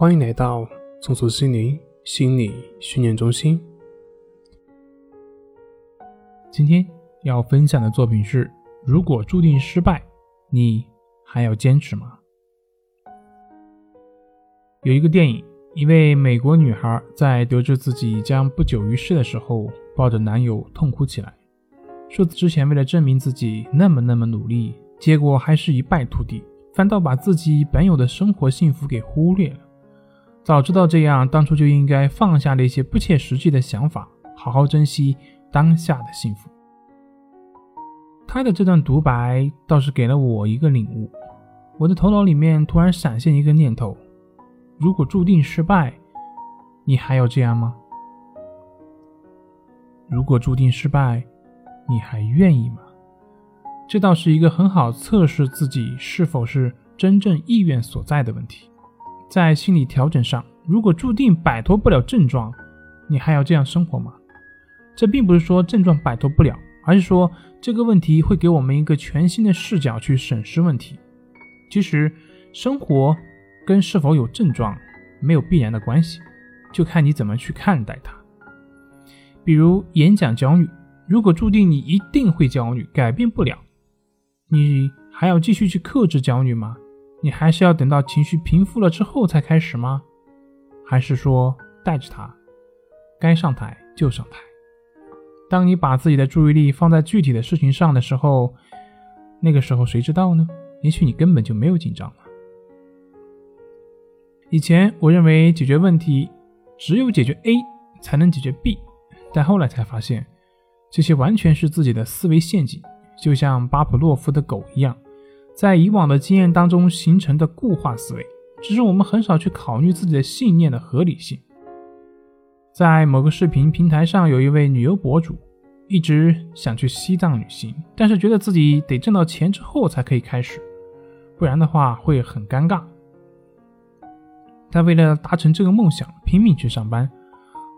欢迎来到松鼠心灵心理训练中心。今天要分享的作品是：如果注定失败，你还要坚持吗？有一个电影，一位美国女孩在得知自己将不久于世的时候，抱着男友痛哭起来，说之前为了证明自己那么那么努力，结果还是一败涂地，反倒把自己本有的生活幸福给忽略了。早知道这样，当初就应该放下那些不切实际的想法，好好珍惜当下的幸福。他的这段独白倒是给了我一个领悟，我的头脑里面突然闪现一个念头：如果注定失败，你还要这样吗？如果注定失败，你还愿意吗？这倒是一个很好测试自己是否是真正意愿所在的问题。在心理调整上，如果注定摆脱不了症状，你还要这样生活吗？这并不是说症状摆脱不了，而是说这个问题会给我们一个全新的视角去审视问题。其实，生活跟是否有症状没有必然的关系，就看你怎么去看待它。比如演讲焦虑，如果注定你一定会焦虑，改变不了，你还要继续去克制焦虑吗？你还是要等到情绪平复了之后才开始吗？还是说带着它，该上台就上台？当你把自己的注意力放在具体的事情上的时候，那个时候谁知道呢？也许你根本就没有紧张了。以前我认为解决问题只有解决 A 才能解决 B，但后来才发现，这些完全是自己的思维陷阱，就像巴甫洛夫的狗一样。在以往的经验当中形成的固化思维，只是我们很少去考虑自己的信念的合理性。在某个视频平台上，有一位旅游博主一直想去西藏旅行，但是觉得自己得挣到钱之后才可以开始，不然的话会很尴尬。他为了达成这个梦想，拼命去上班。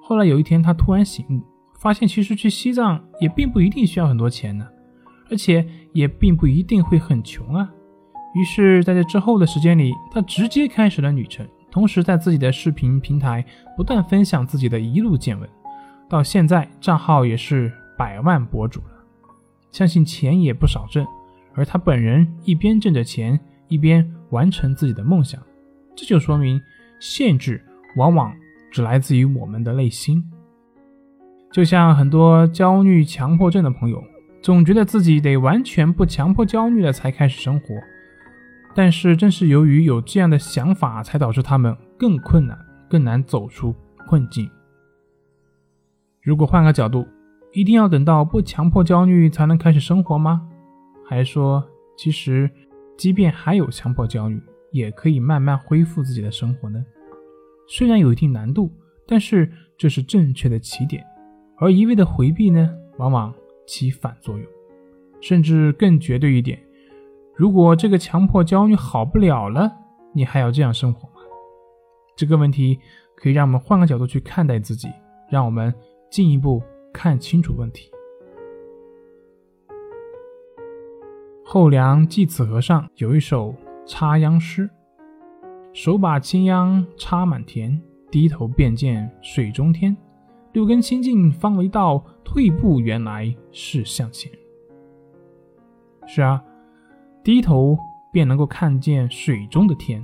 后来有一天，他突然醒悟，发现其实去西藏也并不一定需要很多钱呢。而且也并不一定会很穷啊。于是，在这之后的时间里，他直接开始了旅程，同时在自己的视频平台不断分享自己的一路见闻。到现在，账号也是百万博主了，相信钱也不少挣。而他本人一边挣着钱，一边完成自己的梦想，这就说明限制往往只来自于我们的内心。就像很多焦虑、强迫症的朋友。总觉得自己得完全不强迫焦虑了才开始生活，但是正是由于有这样的想法，才导致他们更困难、更难走出困境。如果换个角度，一定要等到不强迫焦虑才能开始生活吗？还说，其实即便还有强迫焦虑，也可以慢慢恢复自己的生活呢？虽然有一定难度，但是这是正确的起点，而一味的回避呢，往往。起反作用，甚至更绝对一点，如果这个强迫焦虑好不了了，你还要这样生活吗？这个问题可以让我们换个角度去看待自己，让我们进一步看清楚问题。后梁济子和尚有一首插秧诗：手把青秧插满田，低头便见水中天。六根清净方为道，退步原来是向前。是啊，低头便能够看见水中的天，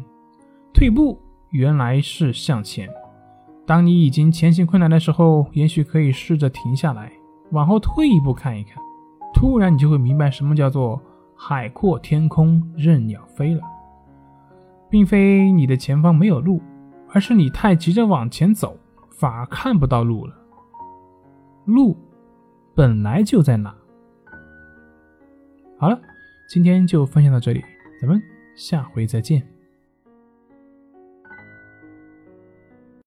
退步原来是向前。当你已经前行困难的时候，也许可以试着停下来，往后退一步看一看，突然你就会明白什么叫做海阔天空任鸟飞了，并非你的前方没有路，而是你太急着往前走。反而看不到路了，路本来就在哪。好了，今天就分享到这里，咱们下回再见。